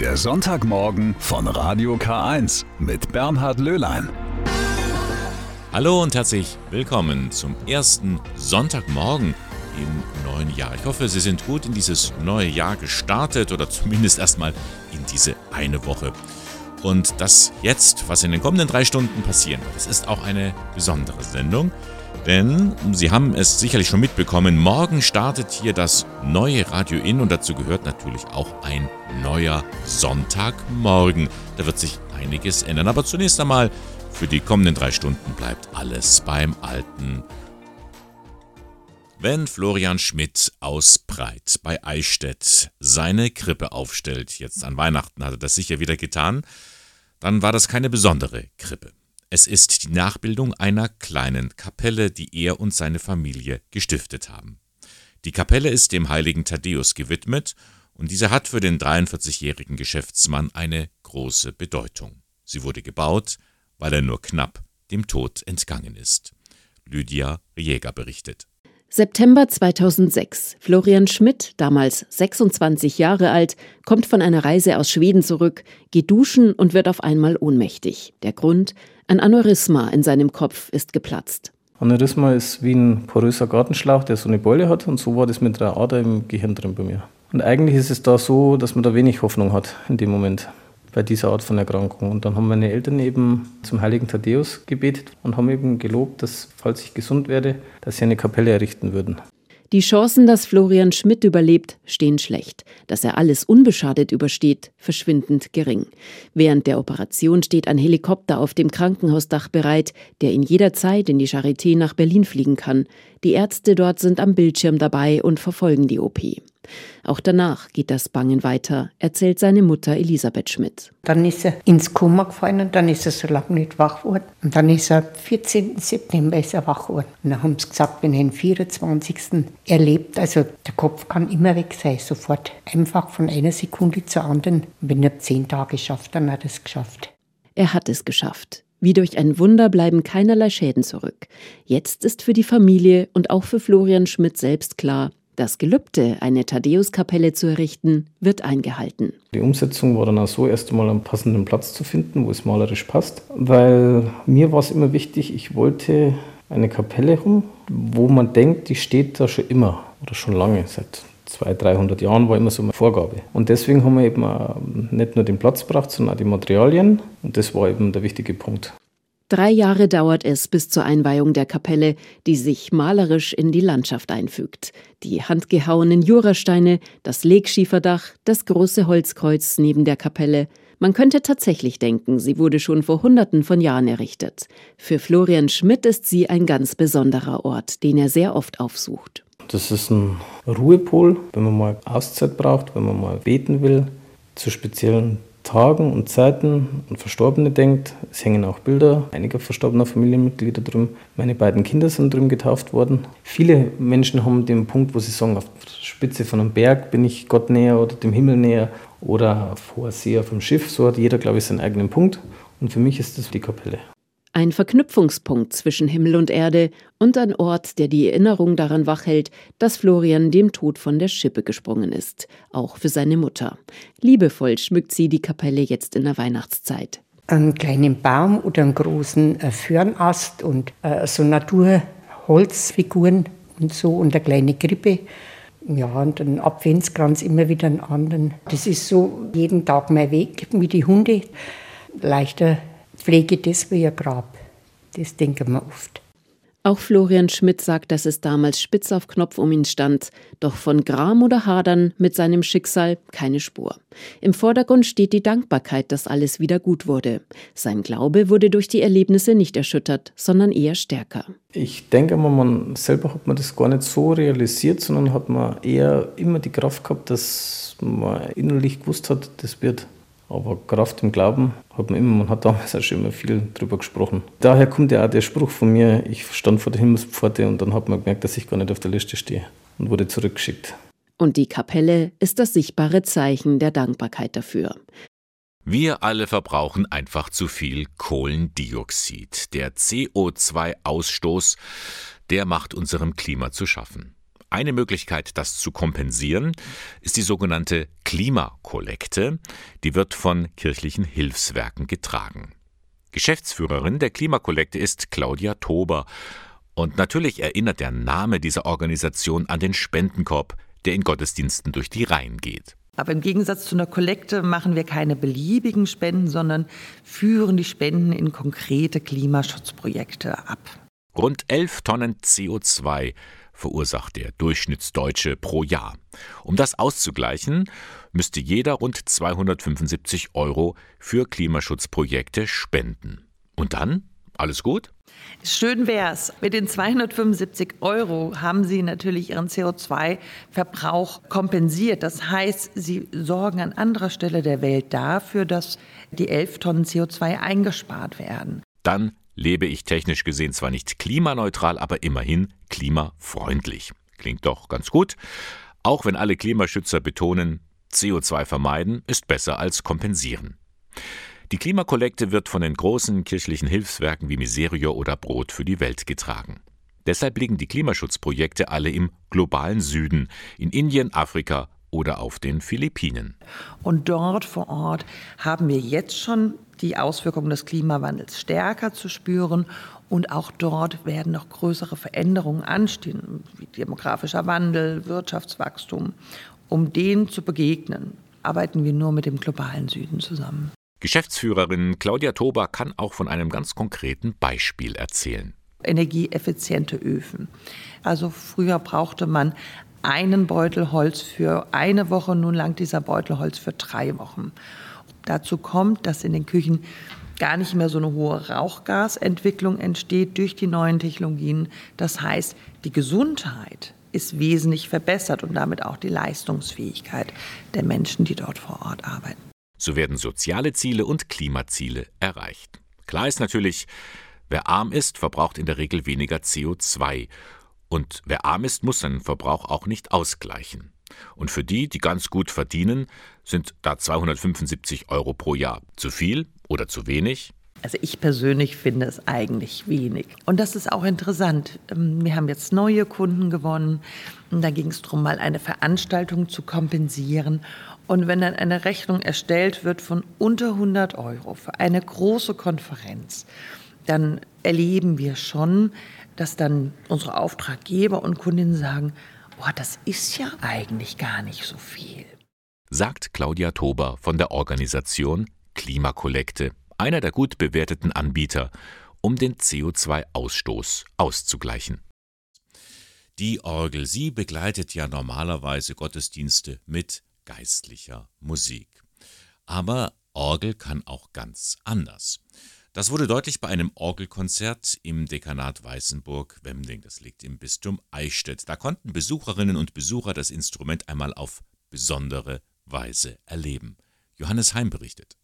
Der Sonntagmorgen von Radio K1 mit Bernhard Löhlein. Hallo und herzlich willkommen zum ersten Sonntagmorgen im neuen Jahr. Ich hoffe, Sie sind gut in dieses neue Jahr gestartet oder zumindest erstmal in diese eine Woche. Und das jetzt, was in den kommenden drei Stunden passieren wird, das ist auch eine besondere Sendung. Denn Sie haben es sicherlich schon mitbekommen, morgen startet hier das neue Radio In und dazu gehört natürlich auch ein neuer Sonntagmorgen. Da wird sich einiges ändern. Aber zunächst einmal, für die kommenden drei Stunden bleibt alles beim Alten. Wenn Florian Schmidt aus Breit bei Eichstätt seine Krippe aufstellt, jetzt an Weihnachten hat er das sicher wieder getan, dann war das keine besondere Krippe. Es ist die Nachbildung einer kleinen Kapelle, die er und seine Familie gestiftet haben. Die Kapelle ist dem heiligen Thaddäus gewidmet und diese hat für den 43-jährigen Geschäftsmann eine große Bedeutung. Sie wurde gebaut, weil er nur knapp dem Tod entgangen ist. Lydia Jäger berichtet. September 2006. Florian Schmidt, damals 26 Jahre alt, kommt von einer Reise aus Schweden zurück, geht duschen und wird auf einmal ohnmächtig. Der Grund? Ein Aneurysma in seinem Kopf ist geplatzt. Aneurysma ist wie ein poröser Gartenschlauch, der so eine Beule hat und so war das mit der Ader im Gehirn drin bei mir. Und eigentlich ist es da so, dass man da wenig Hoffnung hat in dem Moment bei dieser Art von Erkrankung. Und dann haben meine Eltern eben zum heiligen Thaddäus gebetet und haben eben gelobt, dass, falls ich gesund werde, dass sie eine Kapelle errichten würden. Die Chancen, dass Florian Schmidt überlebt, stehen schlecht. Dass er alles unbeschadet übersteht, verschwindend gering. Während der Operation steht ein Helikopter auf dem Krankenhausdach bereit, der in jeder Zeit in die Charité nach Berlin fliegen kann. Die Ärzte dort sind am Bildschirm dabei und verfolgen die OP. Auch danach geht das Bangen weiter, erzählt seine Mutter Elisabeth Schmidt. Dann ist er ins Koma gefallen und dann ist er so lange nicht wach geworden. Und dann ist er 14. September ist er wach geworden. Und dann haben sie gesagt, wenn er den 24. erlebt, also der Kopf kann immer weg sein, sofort. Einfach von einer Sekunde zur anderen. Und wenn er zehn Tage schafft, dann hat er es geschafft. Er hat es geschafft. Wie durch ein Wunder bleiben keinerlei Schäden zurück. Jetzt ist für die Familie und auch für Florian Schmidt selbst klar, das Gelübde, eine Thaddäuskapelle zu errichten, wird eingehalten. Die Umsetzung war dann auch so, erst einmal einen passenden Platz zu finden, wo es malerisch passt. Weil mir war es immer wichtig, ich wollte eine Kapelle haben, wo man denkt, die steht da schon immer oder schon lange, seit 200, 300 Jahren war immer so eine Vorgabe. Und deswegen haben wir eben nicht nur den Platz gebracht, sondern auch die Materialien. Und das war eben der wichtige Punkt. Drei Jahre dauert es bis zur Einweihung der Kapelle, die sich malerisch in die Landschaft einfügt. Die handgehauenen Jurasteine, das Legschieferdach, das große Holzkreuz neben der Kapelle. Man könnte tatsächlich denken, sie wurde schon vor Hunderten von Jahren errichtet. Für Florian Schmidt ist sie ein ganz besonderer Ort, den er sehr oft aufsucht. Das ist ein Ruhepol, wenn man mal Auszeit braucht, wenn man mal beten will, zu speziellen Tagen und Zeiten an Verstorbene denkt. Es hängen auch Bilder einiger verstorbener Familienmitglieder drin. Meine beiden Kinder sind drin getauft worden. Viele Menschen haben den Punkt, wo sie sagen, auf der Spitze von einem Berg bin ich Gott näher oder dem Himmel näher oder auf hoher See auf dem Schiff. So hat jeder, glaube ich, seinen eigenen Punkt. Und für mich ist das die Kapelle. Ein Verknüpfungspunkt zwischen Himmel und Erde und ein Ort, der die Erinnerung daran wachhält, dass Florian dem Tod von der Schippe gesprungen ist, auch für seine Mutter. Liebevoll schmückt sie die Kapelle jetzt in der Weihnachtszeit. Einen kleinen Baum oder einen großen äh, Föhrenast und äh, so Naturholzfiguren und so und eine kleine Krippe. Ja, und einen Adventskranz immer wieder einen anderen. Das ist so jeden Tag mein Weg wie die Hunde. Leichter Pflege das wie ein Grab. Das denken wir oft. Auch Florian Schmidt sagt, dass es damals spitz auf Knopf um ihn stand, doch von Gram oder Hadern mit seinem Schicksal keine Spur. Im Vordergrund steht die Dankbarkeit, dass alles wieder gut wurde. Sein Glaube wurde durch die Erlebnisse nicht erschüttert, sondern eher stärker. Ich denke mal, man selber hat man das gar nicht so realisiert, sondern hat man eher immer die Kraft gehabt, dass man innerlich gewusst hat, das wird aber Kraft im Glauben hat man immer, man hat damals auch schon immer viel drüber gesprochen. Daher kommt ja auch der Spruch von mir, ich stand vor der Himmelspforte und dann hat man gemerkt, dass ich gar nicht auf der Liste stehe und wurde zurückgeschickt. Und die Kapelle ist das sichtbare Zeichen der Dankbarkeit dafür. Wir alle verbrauchen einfach zu viel Kohlendioxid. Der CO2-Ausstoß, der macht unserem Klima zu schaffen. Eine Möglichkeit, das zu kompensieren, ist die sogenannte Klimakollekte. Die wird von kirchlichen Hilfswerken getragen. Geschäftsführerin der Klimakollekte ist Claudia Tober. Und natürlich erinnert der Name dieser Organisation an den Spendenkorb, der in Gottesdiensten durch die Reihen geht. Aber im Gegensatz zu einer Kollekte machen wir keine beliebigen Spenden, sondern führen die Spenden in konkrete Klimaschutzprojekte ab. Rund 11 Tonnen CO2 verursacht der Durchschnittsdeutsche pro Jahr. Um das auszugleichen, müsste jeder rund 275 Euro für Klimaschutzprojekte spenden. Und dann? Alles gut? Schön wär's. Mit den 275 Euro haben Sie natürlich Ihren CO2-Verbrauch kompensiert. Das heißt, Sie sorgen an anderer Stelle der Welt dafür, dass die 11 Tonnen CO2 eingespart werden. Dann lebe ich technisch gesehen zwar nicht klimaneutral, aber immerhin klimafreundlich. Klingt doch ganz gut. Auch wenn alle Klimaschützer betonen, CO2 vermeiden ist besser als kompensieren. Die Klimakollekte wird von den großen kirchlichen Hilfswerken wie Miserio oder Brot für die Welt getragen. Deshalb liegen die Klimaschutzprojekte alle im globalen Süden, in Indien, Afrika oder auf den Philippinen. Und dort vor Ort haben wir jetzt schon die Auswirkungen des Klimawandels stärker zu spüren. Und auch dort werden noch größere Veränderungen anstehen, wie demografischer Wandel, Wirtschaftswachstum. Um denen zu begegnen, arbeiten wir nur mit dem globalen Süden zusammen. Geschäftsführerin Claudia Tober kann auch von einem ganz konkreten Beispiel erzählen. Energieeffiziente Öfen. Also früher brauchte man einen Beutel Holz für eine Woche, nun langt dieser Beutel Holz für drei Wochen. Dazu kommt, dass in den Küchen gar nicht mehr so eine hohe Rauchgasentwicklung entsteht durch die neuen Technologien. Das heißt, die Gesundheit ist wesentlich verbessert und damit auch die Leistungsfähigkeit der Menschen, die dort vor Ort arbeiten. So werden soziale Ziele und Klimaziele erreicht. Klar ist natürlich, wer arm ist, verbraucht in der Regel weniger CO2. Und wer arm ist, muss seinen Verbrauch auch nicht ausgleichen. Und für die, die ganz gut verdienen, sind da 275 Euro pro Jahr zu viel oder zu wenig? Also ich persönlich finde es eigentlich wenig. Und das ist auch interessant. Ähm, wir haben jetzt neue Kunden gewonnen. Da ging es darum, mal eine Veranstaltung zu kompensieren. Und wenn dann eine Rechnung erstellt wird von unter 100 Euro für eine große Konferenz, dann erleben wir schon, dass dann unsere Auftraggeber und Kundinnen sagen, boah, das ist ja eigentlich gar nicht so viel. Sagt Claudia Tober von der Organisation Klimakollekte, einer der gut bewerteten Anbieter, um den CO2-Ausstoß auszugleichen. Die Orgel, sie begleitet ja normalerweise Gottesdienste mit geistlicher Musik. Aber Orgel kann auch ganz anders. Das wurde deutlich bei einem Orgelkonzert im Dekanat Weißenburg-Wemding. Das liegt im Bistum Eichstätt. Da konnten Besucherinnen und Besucher das Instrument einmal auf besondere Weise erleben. Johannes Heim berichtet.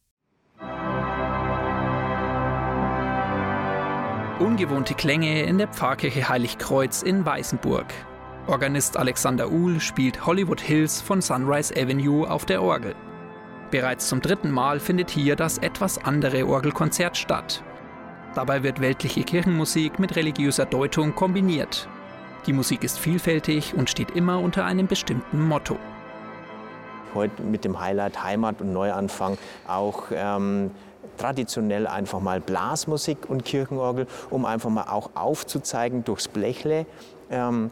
Ungewohnte Klänge in der Pfarrkirche Heiligkreuz in Weißenburg. Organist Alexander Uhl spielt Hollywood Hills von Sunrise Avenue auf der Orgel. Bereits zum dritten Mal findet hier das etwas andere Orgelkonzert statt. Dabei wird weltliche Kirchenmusik mit religiöser Deutung kombiniert. Die Musik ist vielfältig und steht immer unter einem bestimmten Motto. Heute mit dem Highlight Heimat und Neuanfang auch ähm, traditionell einfach mal Blasmusik und Kirchenorgel, um einfach mal auch aufzuzeigen durchs Blechle, ähm,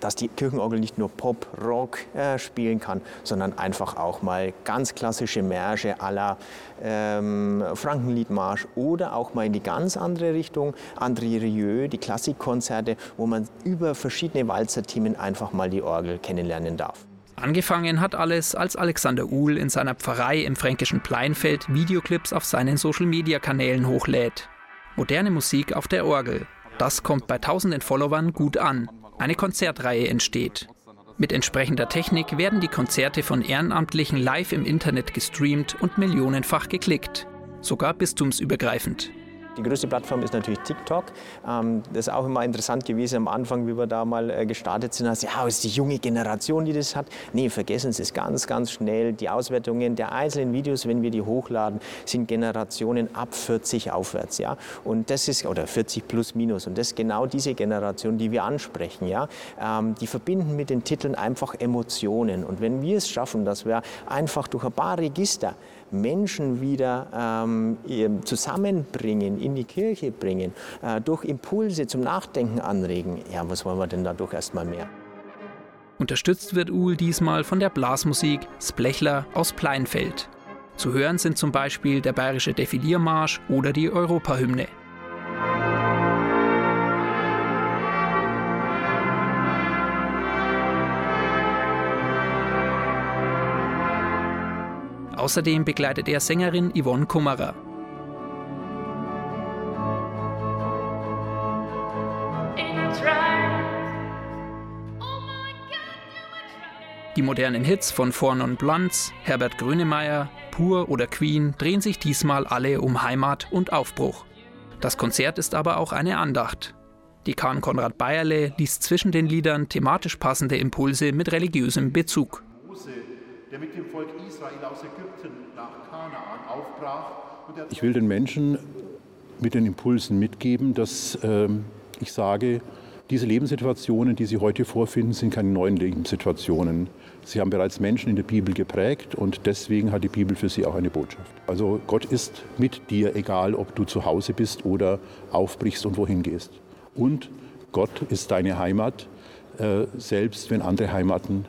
dass die Kirchenorgel nicht nur Pop, Rock äh, spielen kann, sondern einfach auch mal ganz klassische Märsche la ähm, Frankenliedmarsch oder auch mal in die ganz andere Richtung, André Rieu, die Klassikkonzerte, wo man über verschiedene Walzerthemen einfach mal die Orgel kennenlernen darf. Angefangen hat alles, als Alexander Uhl in seiner Pfarrei im fränkischen Pleinfeld Videoclips auf seinen Social-Media-Kanälen hochlädt. Moderne Musik auf der Orgel. Das kommt bei tausenden Followern gut an. Eine Konzertreihe entsteht. Mit entsprechender Technik werden die Konzerte von Ehrenamtlichen live im Internet gestreamt und millionenfach geklickt. Sogar bistumsübergreifend. Die größte Plattform ist natürlich TikTok. Ähm, das ist auch immer interessant gewesen am Anfang, wie wir da mal äh, gestartet sind. Also, ja, ist die junge Generation, die das hat. Nee, vergessen Sie es ganz, ganz schnell. Die Auswertungen der einzelnen Videos, wenn wir die hochladen, sind Generationen ab 40 aufwärts. Ja? Und das ist, oder 40 plus minus. Und das ist genau diese Generation, die wir ansprechen. Ja? Ähm, die verbinden mit den Titeln einfach Emotionen. Und wenn wir es schaffen, dass wir einfach durch ein paar Register Menschen wieder ähm, zusammenbringen, in die Kirche bringen, äh, durch Impulse zum Nachdenken anregen, ja, was wollen wir denn dadurch erstmal mehr? Unterstützt wird Uhl diesmal von der Blasmusik Splechler aus Pleinfeld. Zu hören sind zum Beispiel der Bayerische Defiliermarsch oder die Europahymne. Außerdem begleitet er Sängerin Yvonne Kummerer. Die modernen Hits von Fornon Blunts, Herbert Grönemeyer, Pur oder Queen drehen sich diesmal alle um Heimat und Aufbruch. Das Konzert ist aber auch eine Andacht. Dekan Konrad Bayerle liest zwischen den Liedern thematisch passende Impulse mit religiösem Bezug. Der mit dem Volk Israel aus Ägypten nach Kanaan aufbrach. Ich will den Menschen mit den Impulsen mitgeben, dass äh, ich sage, diese Lebenssituationen, die Sie heute vorfinden, sind keine neuen Lebenssituationen. Sie haben bereits Menschen in der Bibel geprägt und deswegen hat die Bibel für Sie auch eine Botschaft. Also Gott ist mit dir, egal ob du zu Hause bist oder aufbrichst und wohin gehst. Und Gott ist deine Heimat, äh, selbst wenn andere Heimaten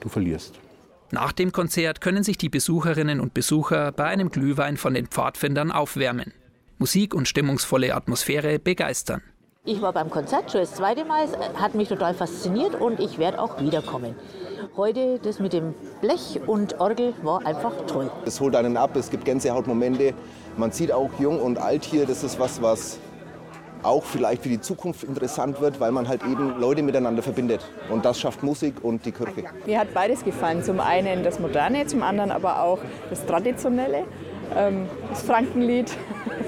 du verlierst. Nach dem Konzert können sich die Besucherinnen und Besucher bei einem Glühwein von den Pfadfindern aufwärmen. Musik und stimmungsvolle Atmosphäre begeistern. Ich war beim Konzert schon das zweite Mal, es hat mich total fasziniert und ich werde auch wiederkommen. Heute das mit dem Blech und Orgel war einfach toll. Es holt einen ab, es gibt Gänsehautmomente. Man sieht auch jung und alt hier, das ist was, was auch vielleicht für die Zukunft interessant wird, weil man halt eben Leute miteinander verbindet. Und das schafft Musik und die Kirche. Mir hat beides gefallen. Zum einen das Moderne, zum anderen aber auch das Traditionelle. Ähm, das Frankenlied,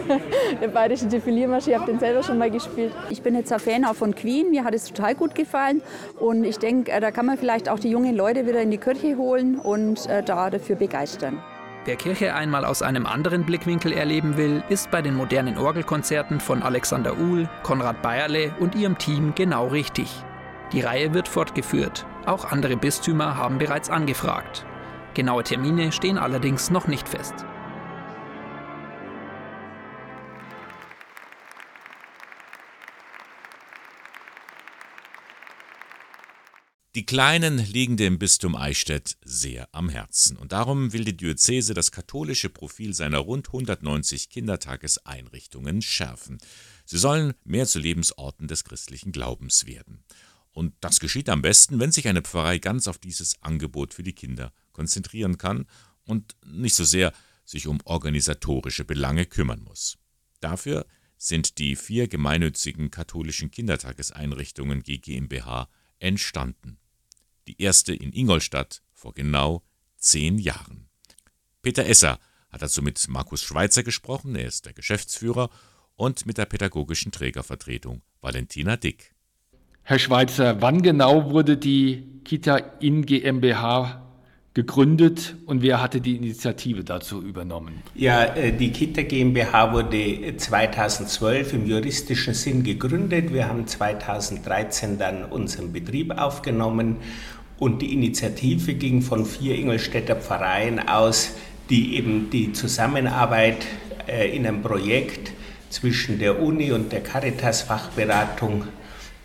der bayerische Defiliermarsch, ich habe den selber schon mal gespielt. Ich bin jetzt ein Fan auch von Queen, mir hat es total gut gefallen und ich denke, äh, da kann man vielleicht auch die jungen Leute wieder in die Kirche holen und äh, da dafür begeistern. Wer Kirche einmal aus einem anderen Blickwinkel erleben will, ist bei den modernen Orgelkonzerten von Alexander Uhl, Konrad Bayerle und ihrem Team genau richtig. Die Reihe wird fortgeführt. Auch andere Bistümer haben bereits angefragt. Genaue Termine stehen allerdings noch nicht fest. Die Kleinen liegen dem Bistum Eichstätt sehr am Herzen und darum will die Diözese das katholische Profil seiner rund 190 Kindertageseinrichtungen schärfen. Sie sollen mehr zu Lebensorten des christlichen Glaubens werden. Und das geschieht am besten, wenn sich eine Pfarrei ganz auf dieses Angebot für die Kinder konzentrieren kann und nicht so sehr sich um organisatorische Belange kümmern muss. Dafür sind die vier gemeinnützigen katholischen Kindertageseinrichtungen GmbH entstanden. Die erste in Ingolstadt vor genau zehn Jahren. Peter Esser hat dazu mit Markus Schweitzer gesprochen, er ist der Geschäftsführer, und mit der pädagogischen Trägervertretung Valentina Dick. Herr Schweitzer, wann genau wurde die Kita in GmbH gegründet und wer hatte die Initiative dazu übernommen? Ja, äh, die Kita GmbH wurde 2012 im juristischen Sinn gegründet. Wir haben 2013 dann unseren Betrieb aufgenommen und die Initiative ging von vier Ingolstädter Pfarreien aus, die eben die Zusammenarbeit äh, in einem Projekt zwischen der Uni und der Caritas Fachberatung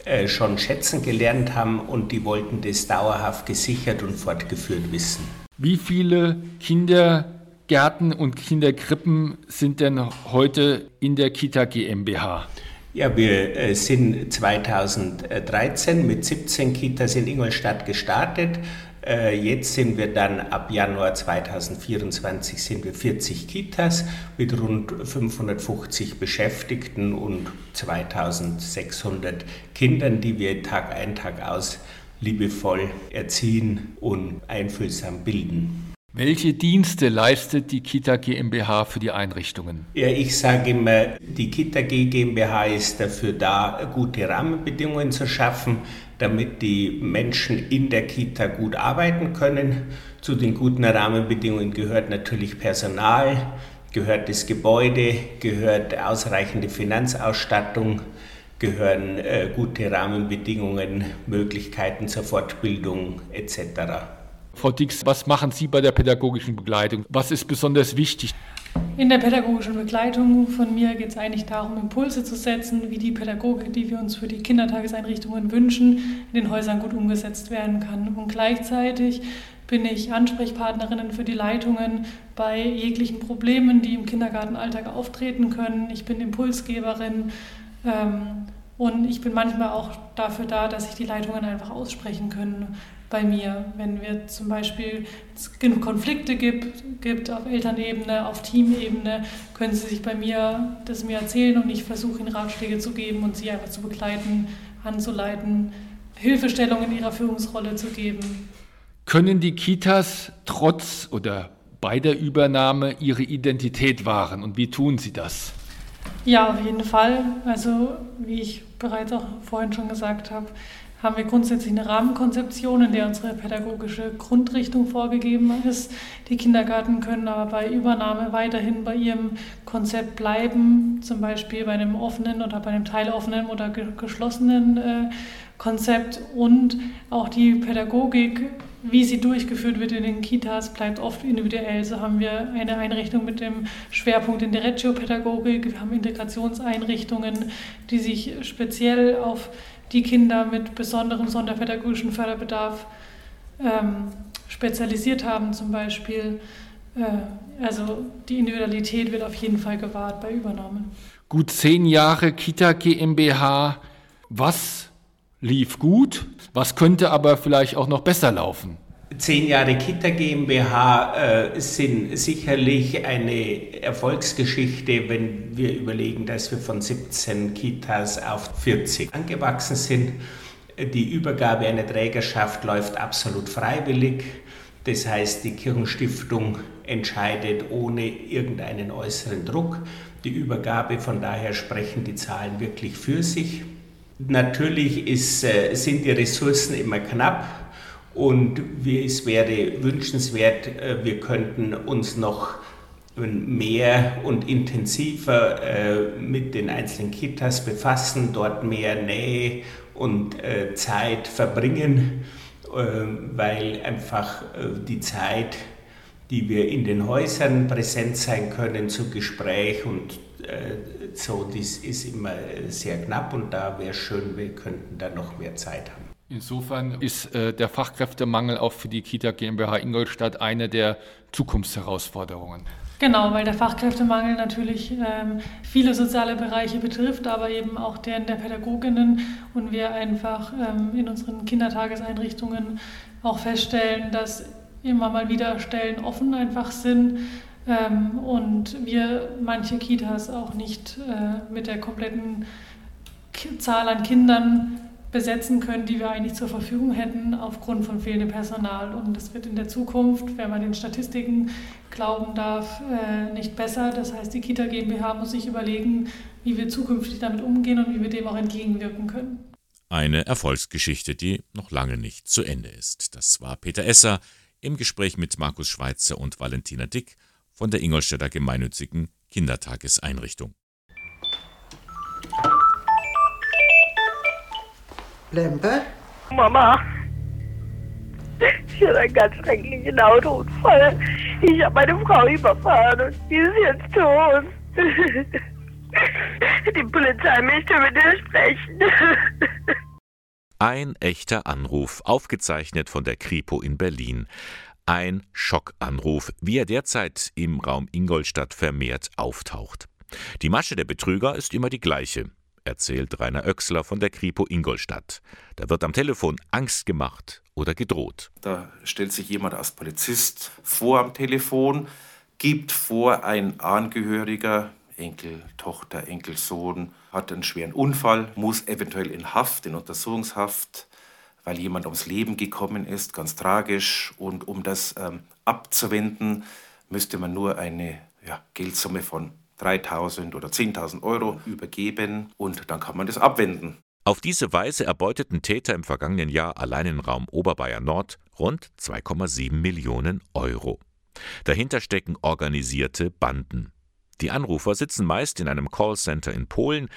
äh, schon schätzen gelernt haben und die wollten das dauerhaft gesichert und fortgeführt wissen. Wie viele Kindergärten und Kinderkrippen sind denn heute in der Kita GmbH? Ja, wir äh, sind 2013 mit 17 Kitas in Ingolstadt gestartet. Äh, jetzt sind wir dann ab Januar 2024 sind wir 40 Kitas mit rund 550 Beschäftigten und 2600 Kindern, die wir Tag ein, Tag aus liebevoll erziehen und einfühlsam bilden. Welche Dienste leistet die Kita GmbH für die Einrichtungen? Ja, ich sage immer, die Kita GmbH ist dafür da, gute Rahmenbedingungen zu schaffen, damit die Menschen in der Kita gut arbeiten können. Zu den guten Rahmenbedingungen gehört natürlich Personal, gehört das Gebäude, gehört ausreichende Finanzausstattung, gehören äh, gute Rahmenbedingungen, Möglichkeiten zur Fortbildung etc. Frau Dix, was machen Sie bei der pädagogischen Begleitung? Was ist besonders wichtig? In der pädagogischen Begleitung von mir geht es eigentlich darum, Impulse zu setzen, wie die Pädagogik, die wir uns für die Kindertageseinrichtungen wünschen, in den Häusern gut umgesetzt werden kann. Und gleichzeitig bin ich Ansprechpartnerin für die Leitungen bei jeglichen Problemen, die im Kindergartenalltag auftreten können. Ich bin Impulsgeberin ähm, und ich bin manchmal auch dafür da, dass sich die Leitungen einfach aussprechen können bei mir, wenn wir zum Beispiel genug Konflikte gibt, gibt auf Elternebene, auf Teamebene, können sie sich bei mir das mir erzählen und ich versuche ihnen Ratschläge zu geben und sie einfach zu begleiten, anzuleiten, Hilfestellung in ihrer Führungsrolle zu geben. Können die Kitas trotz oder bei der Übernahme ihre Identität wahren und wie tun sie das? Ja, auf jeden Fall. Also wie ich bereits auch vorhin schon gesagt habe, haben wir grundsätzlich eine Rahmenkonzeption, in der unsere pädagogische Grundrichtung vorgegeben ist. Die Kindergärten können aber bei Übernahme weiterhin bei ihrem Konzept bleiben, zum Beispiel bei einem offenen oder bei einem teiloffenen oder geschlossenen äh, Konzept und auch die Pädagogik, wie sie durchgeführt wird in den Kitas, bleibt oft individuell. So haben wir eine Einrichtung mit dem Schwerpunkt in der Reggio-Pädagogik, wir haben Integrationseinrichtungen, die sich speziell auf die Kinder mit besonderem sonderpädagogischen Förderbedarf ähm, spezialisiert haben zum Beispiel. Äh, also die Individualität wird auf jeden Fall gewahrt bei Übernahmen. Gut zehn Jahre Kita GmbH. Was lief gut? Was könnte aber vielleicht auch noch besser laufen? Zehn Jahre Kita GmbH äh, sind sicherlich eine Erfolgsgeschichte, wenn wir überlegen, dass wir von 17 Kitas auf 40 angewachsen sind. Die Übergabe einer Trägerschaft läuft absolut freiwillig. Das heißt, die Kirchenstiftung entscheidet ohne irgendeinen äußeren Druck. Die Übergabe, von daher sprechen die Zahlen wirklich für sich. Natürlich ist, äh, sind die Ressourcen immer knapp. Und es wäre wünschenswert, äh, wir könnten uns noch mehr und intensiver äh, mit den einzelnen Kitas befassen, dort mehr Nähe und äh, Zeit verbringen, weil einfach die Zeit, die wir in den Häusern präsent sein können zu Gespräch und so, das ist immer sehr knapp und da wäre schön, wir könnten da noch mehr Zeit haben. Insofern ist äh, der Fachkräftemangel auch für die Kita GmbH Ingolstadt eine der Zukunftsherausforderungen. Genau, weil der Fachkräftemangel natürlich ähm, viele soziale Bereiche betrifft, aber eben auch deren der Pädagoginnen und wir einfach ähm, in unseren Kindertageseinrichtungen auch feststellen, dass immer mal wieder Stellen offen einfach sind ähm, und wir manche Kitas auch nicht äh, mit der kompletten Zahl an Kindern besetzen können, die wir eigentlich zur Verfügung hätten aufgrund von fehlendem Personal. Und das wird in der Zukunft, wenn man den Statistiken glauben darf, äh, nicht besser. Das heißt, die Kita GmbH muss sich überlegen, wie wir zukünftig damit umgehen und wie wir dem auch entgegenwirken können. Eine Erfolgsgeschichte, die noch lange nicht zu Ende ist. Das war Peter Esser im Gespräch mit Markus Schweitzer und Valentina Dick von der Ingolstädter gemeinnützigen Kindertageseinrichtung. Lempe? Mama, ich hatte einen ganz schrecklichen Autounfall. Ich habe meine Frau überfahren und die ist jetzt tot. Die Polizei möchte mit dir sprechen. Ein echter Anruf, aufgezeichnet von der Kripo in Berlin. Ein Schockanruf, wie er derzeit im Raum Ingolstadt vermehrt auftaucht. Die Masche der Betrüger ist immer die gleiche erzählt Rainer Oechsler von der Kripo Ingolstadt. Da wird am Telefon Angst gemacht oder gedroht. Da stellt sich jemand als Polizist vor am Telefon, gibt vor, ein Angehöriger, Enkel, Tochter, Enkelsohn, hat einen schweren Unfall, muss eventuell in Haft, in Untersuchungshaft, weil jemand ums Leben gekommen ist, ganz tragisch. Und um das ähm, abzuwenden, müsste man nur eine ja, Geldsumme von 3.000 oder 10.000 Euro übergeben und dann kann man das abwenden. Auf diese Weise erbeuteten Täter im vergangenen Jahr allein im Raum Oberbayern Nord rund 2,7 Millionen Euro. Dahinter stecken organisierte Banden. Die Anrufer sitzen meist in einem Callcenter in Polen,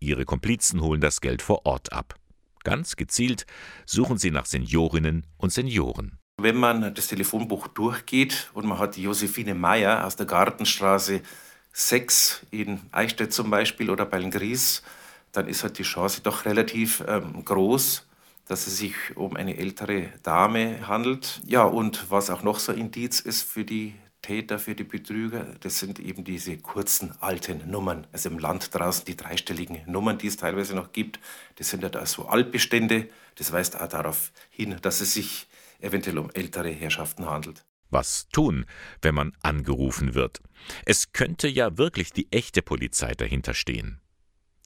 ihre Komplizen holen das Geld vor Ort ab. Ganz gezielt suchen sie nach Seniorinnen und Senioren. Wenn man das Telefonbuch durchgeht und man hat die Josephine Meyer aus der Gartenstraße 6 in Eichstätt zum Beispiel oder bei Gries, dann ist halt die Chance doch relativ ähm, groß, dass es sich um eine ältere Dame handelt. Ja, und was auch noch so Indiz ist für die Täter, für die Betrüger, das sind eben diese kurzen alten Nummern. Also im Land draußen die dreistelligen Nummern, die es teilweise noch gibt, das sind ja da so Altbestände. Das weist auch darauf hin, dass es sich eventuell um ältere Herrschaften handelt. Was tun, wenn man angerufen wird? Es könnte ja wirklich die echte Polizei dahinter stehen.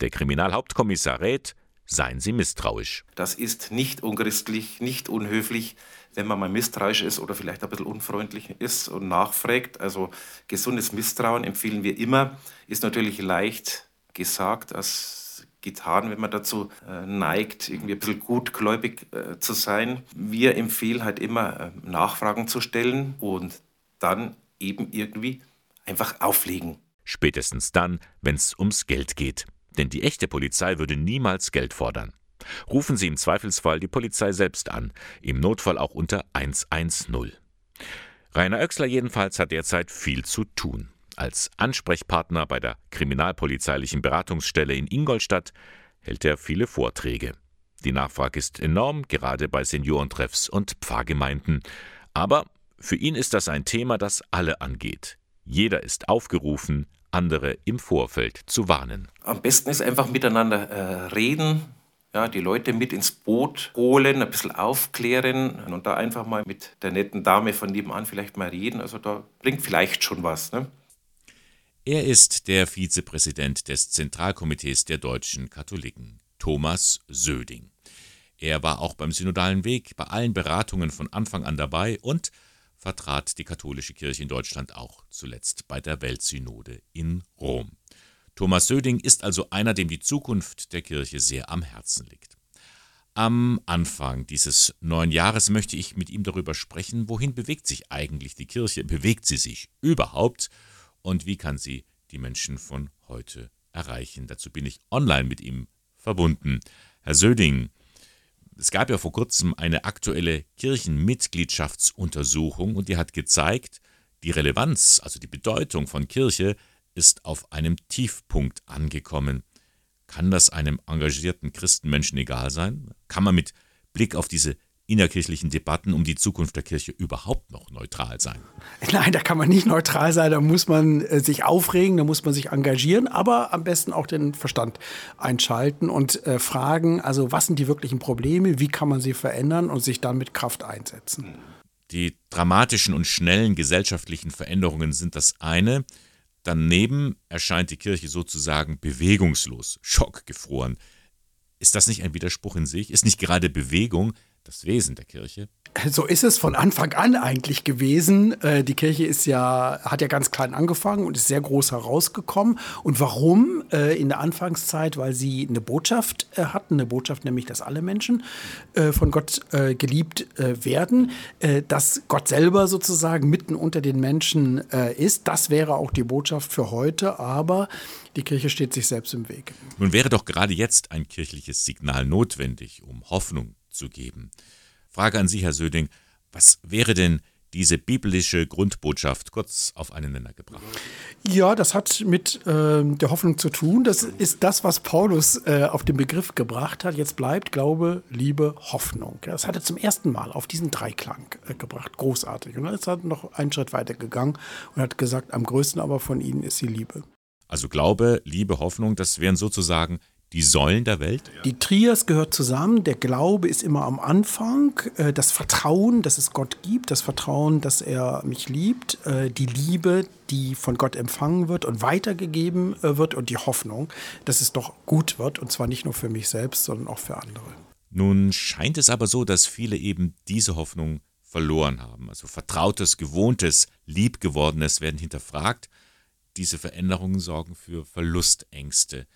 Der Kriminalhauptkommissar rät, seien Sie misstrauisch. Das ist nicht unchristlich, nicht unhöflich, wenn man mal misstrauisch ist oder vielleicht ein bisschen unfreundlich ist und nachfragt. Also gesundes Misstrauen empfehlen wir immer. Ist natürlich leicht gesagt als getan, wenn man dazu äh, neigt, irgendwie ein bisschen gutgläubig äh, zu sein. Wir empfehlen halt immer, äh, Nachfragen zu stellen und dann eben irgendwie einfach auflegen. Spätestens dann, wenn es ums Geld geht. Denn die echte Polizei würde niemals Geld fordern. Rufen Sie im Zweifelsfall die Polizei selbst an, im Notfall auch unter 110. Rainer Oechsler jedenfalls hat derzeit viel zu tun. Als Ansprechpartner bei der Kriminalpolizeilichen Beratungsstelle in Ingolstadt hält er viele Vorträge. Die Nachfrage ist enorm, gerade bei Seniorentreffs und Pfarrgemeinden. Aber für ihn ist das ein Thema, das alle angeht. Jeder ist aufgerufen, andere im Vorfeld zu warnen. Am besten ist einfach miteinander äh, reden, ja, die Leute mit ins Boot holen, ein bisschen aufklären und da einfach mal mit der netten Dame von nebenan vielleicht mal reden. Also da bringt vielleicht schon was. Ne? Er ist der Vizepräsident des Zentralkomitees der deutschen Katholiken, Thomas Söding. Er war auch beim Synodalen Weg bei allen Beratungen von Anfang an dabei und vertrat die katholische Kirche in Deutschland auch zuletzt bei der Weltsynode in Rom. Thomas Söding ist also einer, dem die Zukunft der Kirche sehr am Herzen liegt. Am Anfang dieses neuen Jahres möchte ich mit ihm darüber sprechen, wohin bewegt sich eigentlich die Kirche? Bewegt sie sich überhaupt? Und wie kann sie die Menschen von heute erreichen? Dazu bin ich online mit ihm verbunden. Herr Söding, es gab ja vor kurzem eine aktuelle Kirchenmitgliedschaftsuntersuchung und die hat gezeigt, die Relevanz, also die Bedeutung von Kirche, ist auf einem Tiefpunkt angekommen. Kann das einem engagierten Christenmenschen egal sein? Kann man mit Blick auf diese innerkirchlichen Debatten um die Zukunft der Kirche überhaupt noch neutral sein? Nein, da kann man nicht neutral sein, da muss man äh, sich aufregen, da muss man sich engagieren, aber am besten auch den Verstand einschalten und äh, fragen, also was sind die wirklichen Probleme, wie kann man sie verändern und sich dann mit Kraft einsetzen. Die dramatischen und schnellen gesellschaftlichen Veränderungen sind das eine, daneben erscheint die Kirche sozusagen bewegungslos, schockgefroren. Ist das nicht ein Widerspruch in sich? Ist nicht gerade Bewegung das Wesen der Kirche? So ist es von Anfang an eigentlich gewesen. Äh, die Kirche ist ja, hat ja ganz klein angefangen und ist sehr groß herausgekommen. Und warum? Äh, in der Anfangszeit, weil sie eine Botschaft äh, hatten, eine Botschaft nämlich, dass alle Menschen von Gott geliebt werden, dass Gott selber sozusagen mitten unter den Menschen ist. Das wäre auch die Botschaft für heute, aber die Kirche steht sich selbst im Weg. Nun wäre doch gerade jetzt ein kirchliches Signal notwendig, um Hoffnung zu geben. Frage an Sie, Herr Söding, was wäre denn diese biblische Grundbotschaft kurz auf einen Nenner gebracht? Ja, das hat mit äh, der Hoffnung zu tun. Das ist das, was Paulus äh, auf den Begriff gebracht hat. Jetzt bleibt Glaube, Liebe, Hoffnung. Das hat er zum ersten Mal auf diesen Dreiklang äh, gebracht. Großartig. Und dann ist er noch einen Schritt weiter gegangen und hat gesagt, am größten aber von ihnen ist die Liebe. Also Glaube, Liebe, Hoffnung, das wären sozusagen die Säulen der Welt? Die Trias gehört zusammen. Der Glaube ist immer am Anfang. Äh, das Vertrauen, dass es Gott gibt. Das Vertrauen, dass er mich liebt. Äh, die Liebe, die von Gott empfangen wird und weitergegeben äh, wird. Und die Hoffnung, dass es doch gut wird. Und zwar nicht nur für mich selbst, sondern auch für andere. Nun scheint es aber so, dass viele eben diese Hoffnung verloren haben. Also Vertrautes, Gewohntes, Liebgewordenes werden hinterfragt. Diese Veränderungen sorgen für Verlustängste.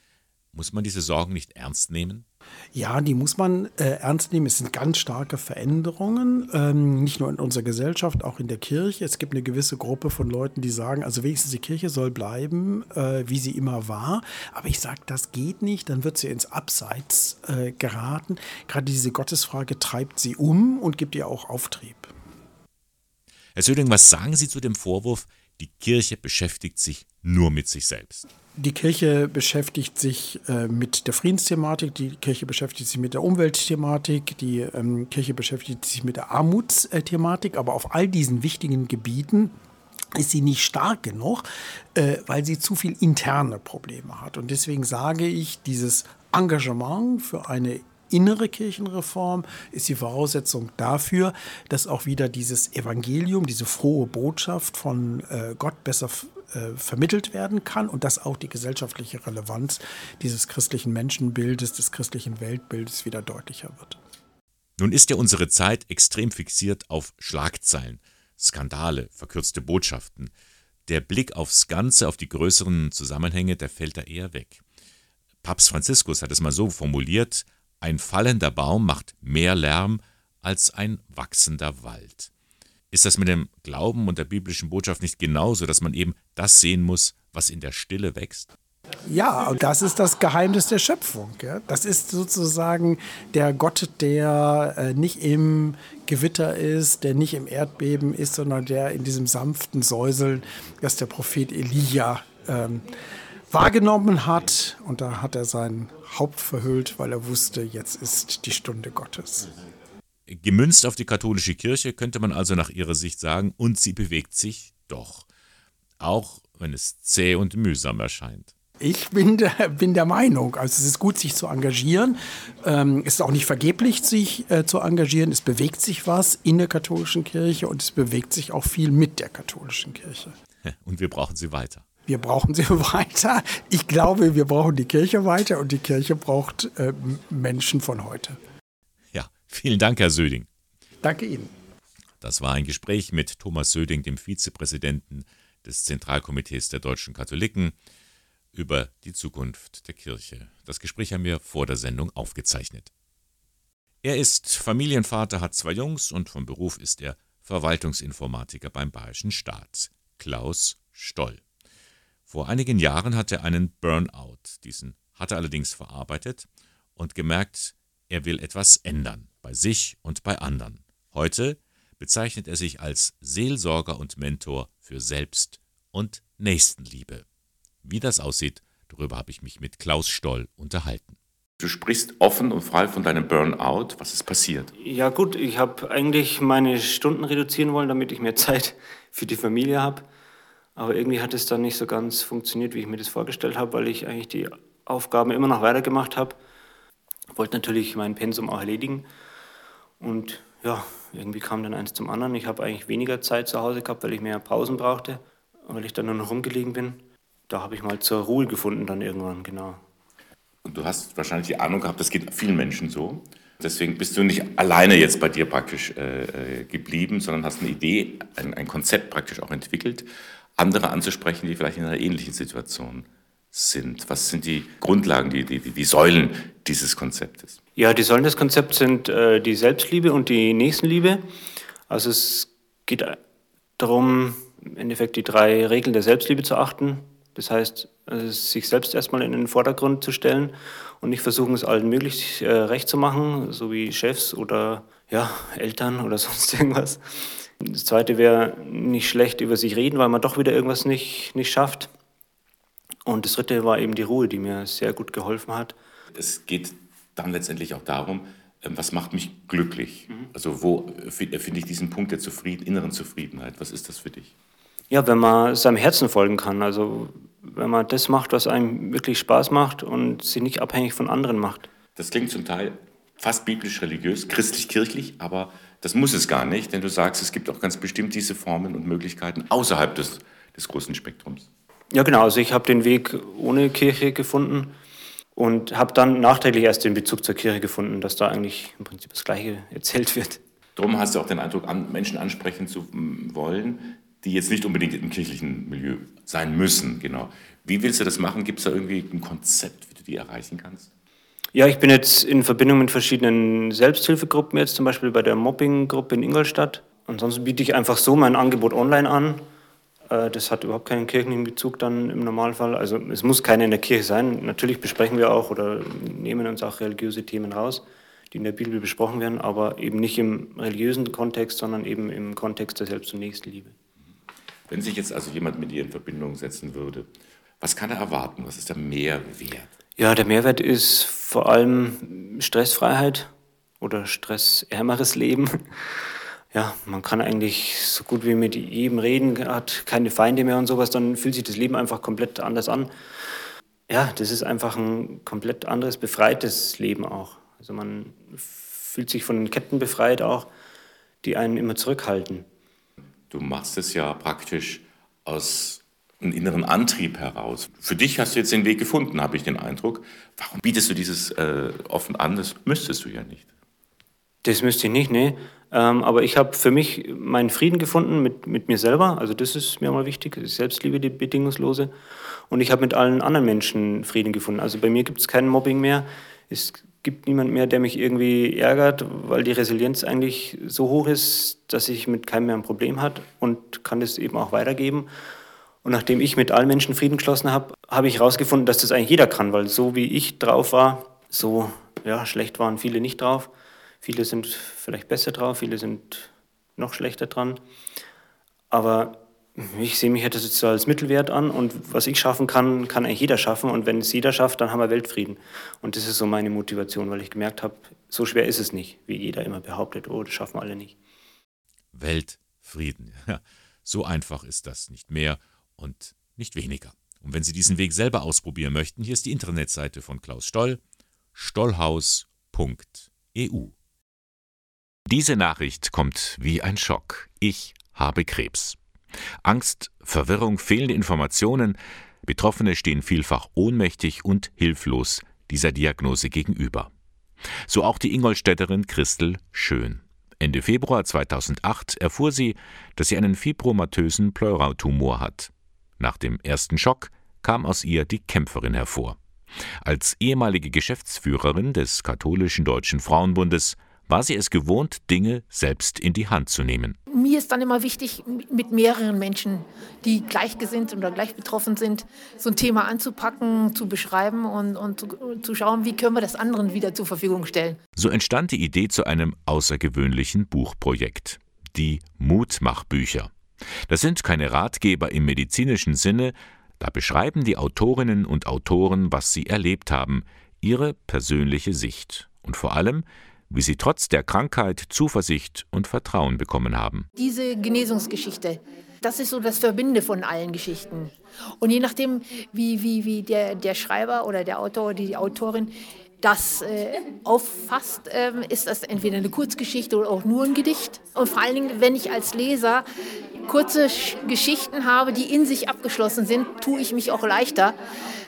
Muss man diese Sorgen nicht ernst nehmen? Ja, die muss man äh, ernst nehmen. Es sind ganz starke Veränderungen, ähm, nicht nur in unserer Gesellschaft, auch in der Kirche. Es gibt eine gewisse Gruppe von Leuten, die sagen, also wenigstens die Kirche soll bleiben, äh, wie sie immer war. Aber ich sage, das geht nicht, dann wird sie ins Abseits äh, geraten. Gerade diese Gottesfrage treibt sie um und gibt ihr auch Auftrieb. Herr Söding, was sagen Sie zu dem Vorwurf, die Kirche beschäftigt sich nur mit sich selbst? Die Kirche beschäftigt sich äh, mit der Friedensthematik, die Kirche beschäftigt sich mit der Umweltthematik, die ähm, Kirche beschäftigt sich mit der Armutsthematik, aber auf all diesen wichtigen Gebieten ist sie nicht stark genug, äh, weil sie zu viel interne Probleme hat. Und deswegen sage ich, dieses Engagement für eine innere Kirchenreform ist die Voraussetzung dafür, dass auch wieder dieses Evangelium, diese frohe Botschaft von äh, Gott besser äh, vermittelt werden kann und dass auch die gesellschaftliche Relevanz dieses christlichen Menschenbildes, des christlichen Weltbildes wieder deutlicher wird. Nun ist ja unsere Zeit extrem fixiert auf Schlagzeilen, Skandale, verkürzte Botschaften. Der Blick aufs Ganze, auf die größeren Zusammenhänge, der fällt da eher weg. Papst Franziskus hat es mal so formuliert, ein fallender Baum macht mehr Lärm als ein wachsender Wald. Ist das mit dem Glauben und der biblischen Botschaft nicht genauso, dass man eben das sehen muss, was in der Stille wächst? Ja, und das ist das Geheimnis der Schöpfung. Ja? Das ist sozusagen der Gott, der äh, nicht im Gewitter ist, der nicht im Erdbeben ist, sondern der in diesem sanften Säuseln, das der Prophet Elia ähm, wahrgenommen hat. Und da hat er sein Haupt verhüllt, weil er wusste, jetzt ist die Stunde Gottes. Gemünzt auf die katholische Kirche könnte man also nach ihrer Sicht sagen, und sie bewegt sich doch, auch wenn es zäh und mühsam erscheint. Ich bin der, bin der Meinung, also es ist gut, sich zu engagieren. Ähm, es ist auch nicht vergeblich, sich äh, zu engagieren. Es bewegt sich was in der katholischen Kirche und es bewegt sich auch viel mit der katholischen Kirche. Und wir brauchen sie weiter. Wir brauchen sie weiter. Ich glaube, wir brauchen die Kirche weiter und die Kirche braucht äh, Menschen von heute. Vielen Dank, Herr Söding. Danke Ihnen. Das war ein Gespräch mit Thomas Söding, dem Vizepräsidenten des Zentralkomitees der deutschen Katholiken, über die Zukunft der Kirche. Das Gespräch haben wir vor der Sendung aufgezeichnet. Er ist Familienvater, hat zwei Jungs und vom Beruf ist er Verwaltungsinformatiker beim Bayerischen Staat. Klaus Stoll. Vor einigen Jahren hatte er einen Burnout. Diesen hat er allerdings verarbeitet und gemerkt, er will etwas ändern, bei sich und bei anderen. Heute bezeichnet er sich als Seelsorger und Mentor für Selbst- und Nächstenliebe. Wie das aussieht, darüber habe ich mich mit Klaus Stoll unterhalten. Du sprichst offen und frei von deinem Burnout. Was ist passiert? Ja gut, ich habe eigentlich meine Stunden reduzieren wollen, damit ich mehr Zeit für die Familie habe. Aber irgendwie hat es dann nicht so ganz funktioniert, wie ich mir das vorgestellt habe, weil ich eigentlich die Aufgaben immer noch weitergemacht habe. Wollte natürlich mein Pensum auch erledigen. Und ja, irgendwie kam dann eins zum anderen. Ich habe eigentlich weniger Zeit zu Hause gehabt, weil ich mehr Pausen brauchte, weil ich dann nur noch rumgelegen bin. Da habe ich mal zur Ruhe gefunden dann irgendwann, genau. Und du hast wahrscheinlich die Ahnung gehabt, das geht vielen Menschen so. Deswegen bist du nicht alleine jetzt bei dir praktisch äh, äh geblieben, sondern hast eine Idee, ein, ein Konzept praktisch auch entwickelt andere anzusprechen, die vielleicht in einer ähnlichen Situation sind? Was sind die Grundlagen, die, die, die Säulen dieses Konzeptes? Ja, die Säulen des Konzepts sind äh, die Selbstliebe und die Nächstenliebe. Also es geht darum, im Endeffekt die drei Regeln der Selbstliebe zu achten. Das heißt, also sich selbst erstmal in den Vordergrund zu stellen und nicht versuchen, es allen möglich äh, recht zu machen, so wie Chefs oder ja, Eltern oder sonst irgendwas. Das zweite wäre nicht schlecht über sich reden, weil man doch wieder irgendwas nicht, nicht schafft. Und das dritte war eben die Ruhe, die mir sehr gut geholfen hat. Es geht dann letztendlich auch darum, ähm, was macht mich glücklich? Mhm. Also wo finde ich diesen Punkt der Zufrieden, inneren Zufriedenheit? Was ist das für dich? Ja, wenn man seinem Herzen folgen kann. Also wenn man das macht, was einem wirklich Spaß macht und sich nicht abhängig von anderen macht. Das klingt zum Teil fast biblisch-religiös, christlich-kirchlich, aber das muss es gar nicht, denn du sagst, es gibt auch ganz bestimmt diese Formen und Möglichkeiten außerhalb des, des großen Spektrums. Ja, genau. Also ich habe den Weg ohne Kirche gefunden und habe dann nachträglich erst den Bezug zur Kirche gefunden, dass da eigentlich im Prinzip das Gleiche erzählt wird. Darum hast du auch den Eindruck, Menschen ansprechen zu wollen, die jetzt nicht unbedingt im kirchlichen Milieu sein müssen. Genau. Wie willst du das machen? Gibt es da irgendwie ein Konzept, wie du die erreichen kannst? Ja, ich bin jetzt in Verbindung mit verschiedenen Selbsthilfegruppen, jetzt zum Beispiel bei der Mobbing-Gruppe in Ingolstadt. Ansonsten biete ich einfach so mein Angebot online an. Äh, das hat überhaupt keinen kirchlichen Bezug dann im Normalfall. Also es muss keiner in der Kirche sein. Natürlich besprechen wir auch oder nehmen uns auch religiöse Themen raus die in der Bibel besprochen werden, aber eben nicht im religiösen Kontext, sondern eben im Kontext der Selbst- und Nächstenliebe. Wenn sich jetzt also jemand mit dir in Verbindung setzen würde, was kann er erwarten? Was ist der Mehrwert? Ja, der Mehrwert ist vor allem Stressfreiheit oder stressärmeres Leben. Ja, man kann eigentlich so gut wie mit jedem reden, hat keine Feinde mehr und sowas, dann fühlt sich das Leben einfach komplett anders an. Ja, das ist einfach ein komplett anderes, befreites Leben auch. Also man fühlt sich von den Ketten befreit auch, die einen immer zurückhalten. Du machst es ja praktisch aus einem inneren Antrieb heraus. Für dich hast du jetzt den Weg gefunden, habe ich den Eindruck. Warum bietest du dieses äh, offen an? Das müsstest du ja nicht. Das müsste ich nicht, nee. Ähm, aber ich habe für mich meinen Frieden gefunden mit, mit mir selber. Also das ist mir mal wichtig. Die Selbstliebe, die bedingungslose. Und ich habe mit allen anderen Menschen Frieden gefunden. Also bei mir gibt es kein Mobbing mehr. Es gibt niemand mehr, der mich irgendwie ärgert, weil die Resilienz eigentlich so hoch ist, dass ich mit keinem mehr ein Problem hat und kann das eben auch weitergeben. Und nachdem ich mit allen Menschen Frieden geschlossen habe, habe ich herausgefunden, dass das eigentlich jeder kann, weil so wie ich drauf war, so ja, schlecht waren viele nicht drauf. Viele sind vielleicht besser drauf, viele sind noch schlechter dran. Aber ich sehe mich jetzt so als Mittelwert an und was ich schaffen kann, kann eigentlich jeder schaffen. Und wenn es jeder schafft, dann haben wir Weltfrieden. Und das ist so meine Motivation, weil ich gemerkt habe, so schwer ist es nicht, wie jeder immer behauptet, oh, das schaffen alle nicht. Weltfrieden. Ja, so einfach ist das, nicht mehr und nicht weniger. Und wenn Sie diesen Weg selber ausprobieren möchten, hier ist die Internetseite von Klaus Stoll, stollhaus.eu. Diese Nachricht kommt wie ein Schock. Ich habe Krebs. Angst, Verwirrung, fehlende Informationen, Betroffene stehen vielfach ohnmächtig und hilflos dieser Diagnose gegenüber. So auch die Ingolstädterin Christel Schön. Ende Februar 2008 erfuhr sie, dass sie einen fibromatösen Pleuratumor hat. Nach dem ersten Schock kam aus ihr die Kämpferin hervor. Als ehemalige Geschäftsführerin des katholischen Deutschen Frauenbundes war sie es gewohnt, Dinge selbst in die Hand zu nehmen. Mir ist dann immer wichtig, mit mehreren Menschen, die gleichgesinnt oder gleich betroffen sind, so ein Thema anzupacken, zu beschreiben und, und zu, zu schauen, wie können wir das anderen wieder zur Verfügung stellen. So entstand die Idee zu einem außergewöhnlichen Buchprojekt. Die Mutmachbücher. Das sind keine Ratgeber im medizinischen Sinne, da beschreiben die Autorinnen und Autoren, was sie erlebt haben, ihre persönliche Sicht und vor allem, wie sie trotz der Krankheit Zuversicht und Vertrauen bekommen haben. Diese Genesungsgeschichte, das ist so das Verbinde von allen Geschichten. Und je nachdem, wie, wie, wie der, der Schreiber oder der Autor oder die Autorin das äh, auffasst, äh, ist das entweder eine Kurzgeschichte oder auch nur ein Gedicht. Und vor allen Dingen, wenn ich als Leser kurze Geschichten habe, die in sich abgeschlossen sind, tue ich mich auch leichter,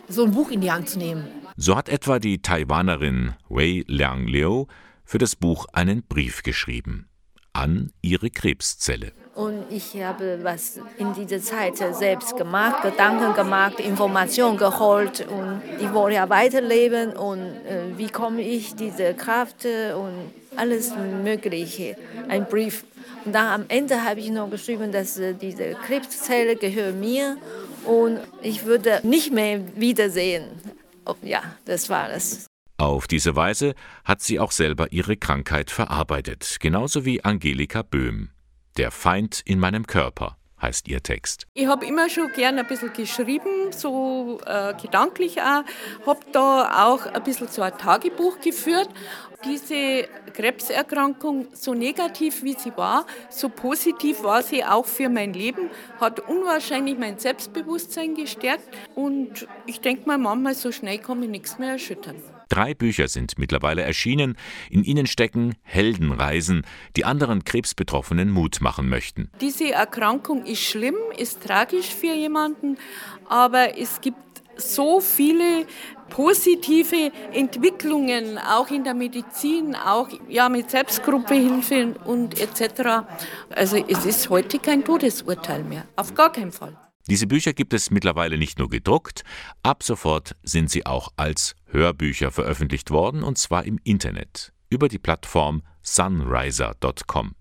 so ein Buch in die Hand zu nehmen. So hat etwa die Taiwanerin Wei Liang Liu für das Buch einen Brief geschrieben an ihre Krebszelle. Und ich habe was in dieser Zeit selbst gemacht, Gedanken gemacht, Informationen geholt und ich wollte ja weiterleben und äh, wie komme ich diese Kraft und alles Mögliche. Ein Brief. Und dann am Ende habe ich noch geschrieben, dass äh, diese Krebszelle gehört mir und ich würde nicht mehr wiedersehen. Oh, ja, das war das. Auf diese Weise hat sie auch selber ihre Krankheit verarbeitet, genauso wie Angelika Böhm. Der Feind in meinem Körper heißt ihr Text. Ich habe immer schon gern ein bisschen geschrieben, so äh, gedanklich auch. Habe da auch ein bisschen so ein Tagebuch geführt. Diese Krebserkrankung, so negativ wie sie war, so positiv war sie auch für mein Leben, hat unwahrscheinlich mein Selbstbewusstsein gestärkt und ich denke mal, manchmal so schnell kann mich nichts mehr erschüttern. Drei Bücher sind mittlerweile erschienen. In ihnen stecken Heldenreisen, die anderen Krebsbetroffenen Mut machen möchten. Diese Erkrankung ist schlimm, ist tragisch für jemanden, aber es gibt so viele positive Entwicklungen, auch in der Medizin, auch ja, mit Selbstgruppehilfe und etc. Also es ist heute kein Todesurteil mehr, auf gar keinen Fall. Diese Bücher gibt es mittlerweile nicht nur gedruckt, ab sofort sind sie auch als Hörbücher veröffentlicht worden, und zwar im Internet über die Plattform sunriser.com.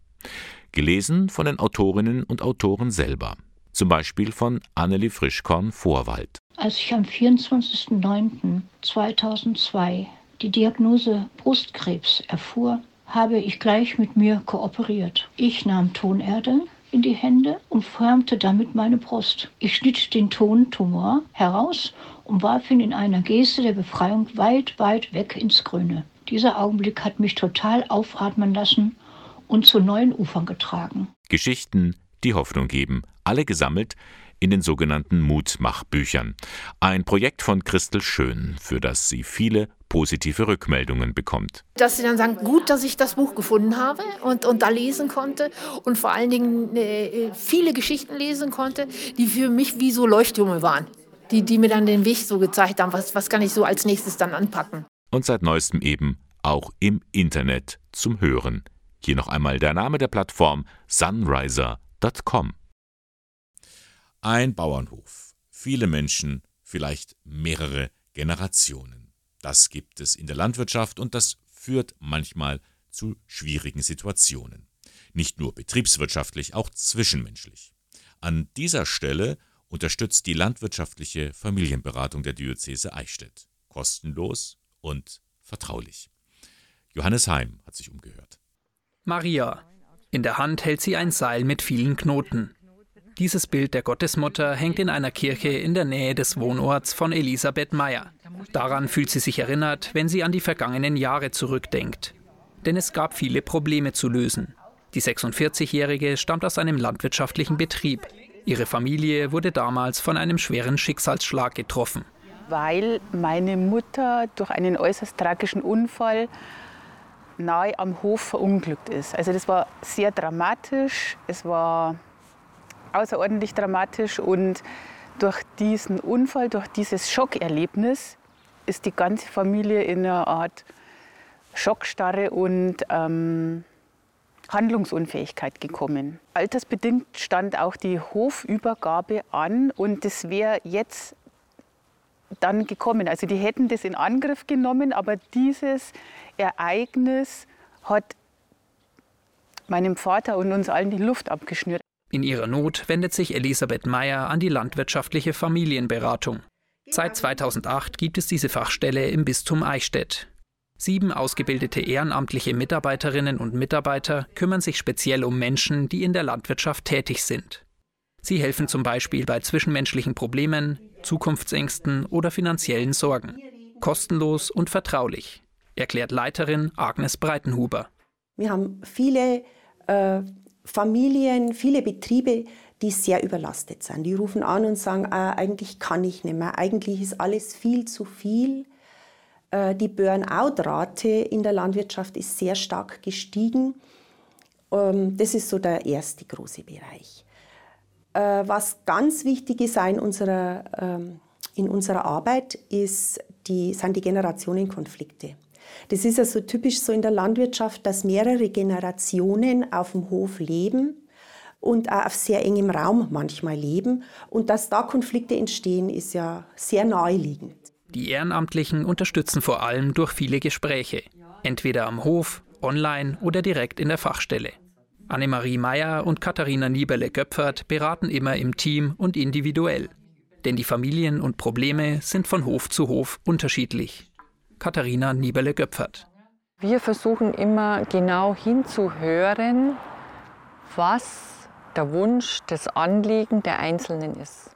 Gelesen von den Autorinnen und Autoren selber, zum Beispiel von Annelie Frischkorn Vorwald. Als ich am 24.09.2002 die Diagnose Brustkrebs erfuhr, habe ich gleich mit mir kooperiert. Ich nahm Tonerde in die Hände und formte damit meine Brust. Ich schnitt den Tontumor heraus und warf ihn in einer Geste der Befreiung weit, weit weg ins Grüne. Dieser Augenblick hat mich total aufatmen lassen und zu neuen Ufern getragen. Geschichten, die Hoffnung geben, alle gesammelt in den sogenannten Mutmachbüchern. Ein Projekt von Christel Schön, für das sie viele positive Rückmeldungen bekommt. Dass sie dann sagen, gut, dass ich das Buch gefunden habe und, und da lesen konnte und vor allen Dingen äh, viele Geschichten lesen konnte, die für mich wie so Leuchttürme waren. Die, die mir dann den Weg so gezeigt haben, was, was kann ich so als nächstes dann anpacken. Und seit neuestem eben auch im Internet zum Hören. Hier noch einmal der Name der Plattform sunriser.com. Ein Bauernhof, viele Menschen, vielleicht mehrere Generationen. Das gibt es in der Landwirtschaft und das führt manchmal zu schwierigen Situationen. Nicht nur betriebswirtschaftlich, auch zwischenmenschlich. An dieser Stelle unterstützt die landwirtschaftliche Familienberatung der Diözese Eichstätt. Kostenlos und vertraulich. Johannes Heim hat sich umgehört. Maria. In der Hand hält sie ein Seil mit vielen Knoten. Dieses Bild der Gottesmutter hängt in einer Kirche in der Nähe des Wohnorts von Elisabeth Meyer. Daran fühlt sie sich erinnert, wenn sie an die vergangenen Jahre zurückdenkt. Denn es gab viele Probleme zu lösen. Die 46-Jährige stammt aus einem landwirtschaftlichen Betrieb. Ihre Familie wurde damals von einem schweren Schicksalsschlag getroffen. Weil meine Mutter durch einen äußerst tragischen Unfall nahe am Hof verunglückt ist. Also das war sehr dramatisch. Es war außerordentlich dramatisch und durch diesen Unfall, durch dieses Schockerlebnis ist die ganze Familie in einer Art Schockstarre und ähm, Handlungsunfähigkeit gekommen. Altersbedingt stand auch die Hofübergabe an und das wäre jetzt dann gekommen. Also die hätten das in Angriff genommen, aber dieses Ereignis hat meinem Vater und uns allen die Luft abgeschnürt. In ihrer Not wendet sich Elisabeth Meyer an die landwirtschaftliche Familienberatung. Seit 2008 gibt es diese Fachstelle im Bistum Eichstätt. Sieben ausgebildete ehrenamtliche Mitarbeiterinnen und Mitarbeiter kümmern sich speziell um Menschen, die in der Landwirtschaft tätig sind. Sie helfen zum Beispiel bei zwischenmenschlichen Problemen, Zukunftsängsten oder finanziellen Sorgen. Kostenlos und vertraulich, erklärt Leiterin Agnes Breitenhuber. Wir haben viele äh, Familien, viele Betriebe, die sehr überlastet sind. Die rufen an und sagen, äh, eigentlich kann ich nicht mehr, eigentlich ist alles viel zu viel. Äh, die Burnout-Rate in der Landwirtschaft ist sehr stark gestiegen. Ähm, das ist so der erste große Bereich. Äh, was ganz wichtig ist in unserer, ähm, in unserer Arbeit, ist die, sind die Generationenkonflikte. Das ist also typisch so in der Landwirtschaft, dass mehrere Generationen auf dem Hof leben und auch auf sehr engem Raum manchmal leben. Und dass da Konflikte entstehen, ist ja sehr naheliegend. Die Ehrenamtlichen unterstützen vor allem durch viele Gespräche, entweder am Hof, online oder direkt in der Fachstelle. Annemarie Meyer und Katharina Nieberle-Göpfert beraten immer im Team und individuell. Denn die Familien und Probleme sind von Hof zu Hof unterschiedlich. Katharina Nieberle-Göpfert. Wir versuchen immer genau hinzuhören, was der Wunsch, das Anliegen der Einzelnen ist.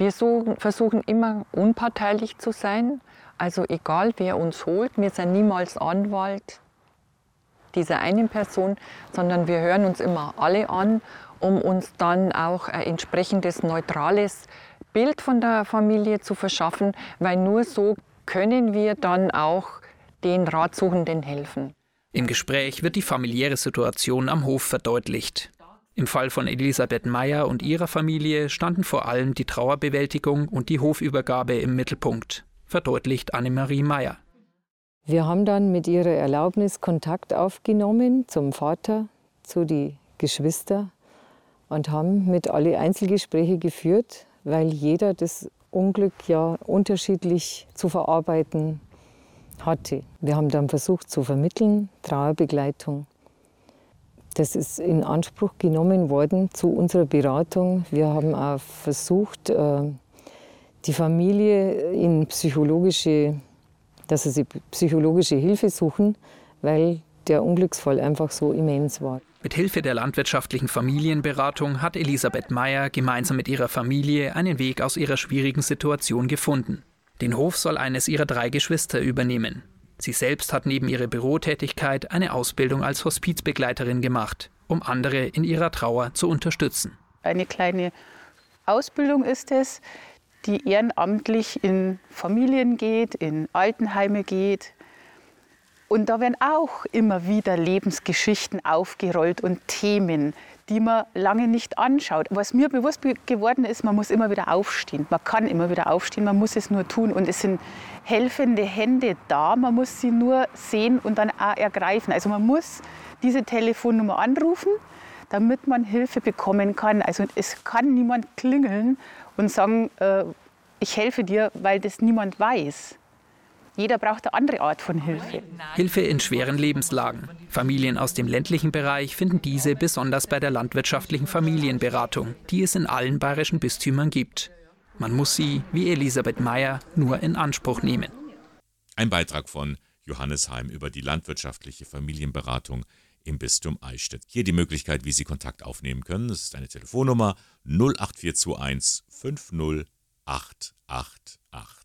Wir versuchen immer unparteilich zu sein, also egal wer uns holt, wir sind niemals Anwalt dieser einen Person, sondern wir hören uns immer alle an, um uns dann auch ein entsprechendes neutrales Bild von der Familie zu verschaffen, weil nur so können wir dann auch den Ratsuchenden helfen. Im Gespräch wird die familiäre Situation am Hof verdeutlicht. Im Fall von Elisabeth Meyer und ihrer Familie standen vor allem die Trauerbewältigung und die Hofübergabe im Mittelpunkt, verdeutlicht Annemarie Meyer. Wir haben dann mit ihrer Erlaubnis Kontakt aufgenommen zum Vater, zu den Geschwistern und haben mit alle Einzelgespräche geführt, weil jeder das Unglück ja unterschiedlich zu verarbeiten hatte. Wir haben dann versucht zu vermitteln, Trauerbegleitung. Das ist in Anspruch genommen worden zu unserer Beratung. Wir haben auch versucht, äh, die Familie in psychologische, dass sie psychologische Hilfe suchen, weil der Unglücksfall einfach so immens war. Mit Hilfe der landwirtschaftlichen Familienberatung hat Elisabeth Meyer gemeinsam mit ihrer Familie einen Weg aus ihrer schwierigen Situation gefunden. Den Hof soll eines ihrer drei Geschwister übernehmen. Sie selbst hat neben ihrer Bürotätigkeit eine Ausbildung als Hospizbegleiterin gemacht, um andere in ihrer Trauer zu unterstützen. Eine kleine Ausbildung ist es, die ehrenamtlich in Familien geht, in Altenheime geht, und da werden auch immer wieder Lebensgeschichten aufgerollt und Themen, die man lange nicht anschaut. Was mir bewusst geworden ist, man muss immer wieder aufstehen. Man kann immer wieder aufstehen, man muss es nur tun. Und es sind helfende Hände da, man muss sie nur sehen und dann auch ergreifen. Also man muss diese Telefonnummer anrufen, damit man Hilfe bekommen kann. Also es kann niemand klingeln und sagen, äh, ich helfe dir, weil das niemand weiß. Jeder braucht eine andere Art von Hilfe. Hilfe in schweren Lebenslagen. Familien aus dem ländlichen Bereich finden diese besonders bei der landwirtschaftlichen Familienberatung, die es in allen bayerischen Bistümern gibt. Man muss sie, wie Elisabeth Meyer, nur in Anspruch nehmen. Ein Beitrag von Johannes Heim über die landwirtschaftliche Familienberatung im Bistum Eichstätt. Hier die Möglichkeit, wie Sie Kontakt aufnehmen können. Das ist eine Telefonnummer 08421 50888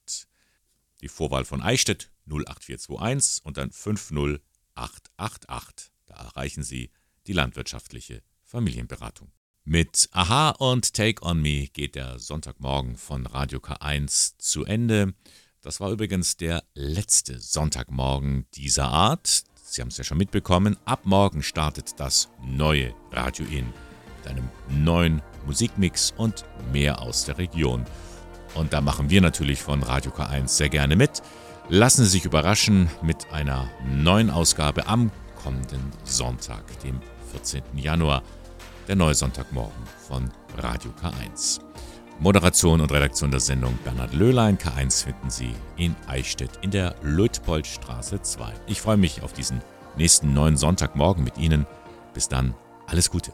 die Vorwahl von Eichstätt 08421 und dann 50888. Da erreichen Sie die landwirtschaftliche Familienberatung. Mit Aha und Take On Me geht der Sonntagmorgen von Radio K1 zu Ende. Das war übrigens der letzte Sonntagmorgen dieser Art. Sie haben es ja schon mitbekommen. Ab morgen startet das neue Radio In mit einem neuen Musikmix und mehr aus der Region. Und da machen wir natürlich von Radio K1 sehr gerne mit. Lassen Sie sich überraschen mit einer neuen Ausgabe am kommenden Sonntag, dem 14. Januar, der neue Sonntagmorgen von Radio K1. Moderation und Redaktion der Sendung Bernhard Löhlein. K1 finden Sie in Eichstätt in der Luitpoldstraße 2. Ich freue mich auf diesen nächsten neuen Sonntagmorgen mit Ihnen. Bis dann, alles Gute.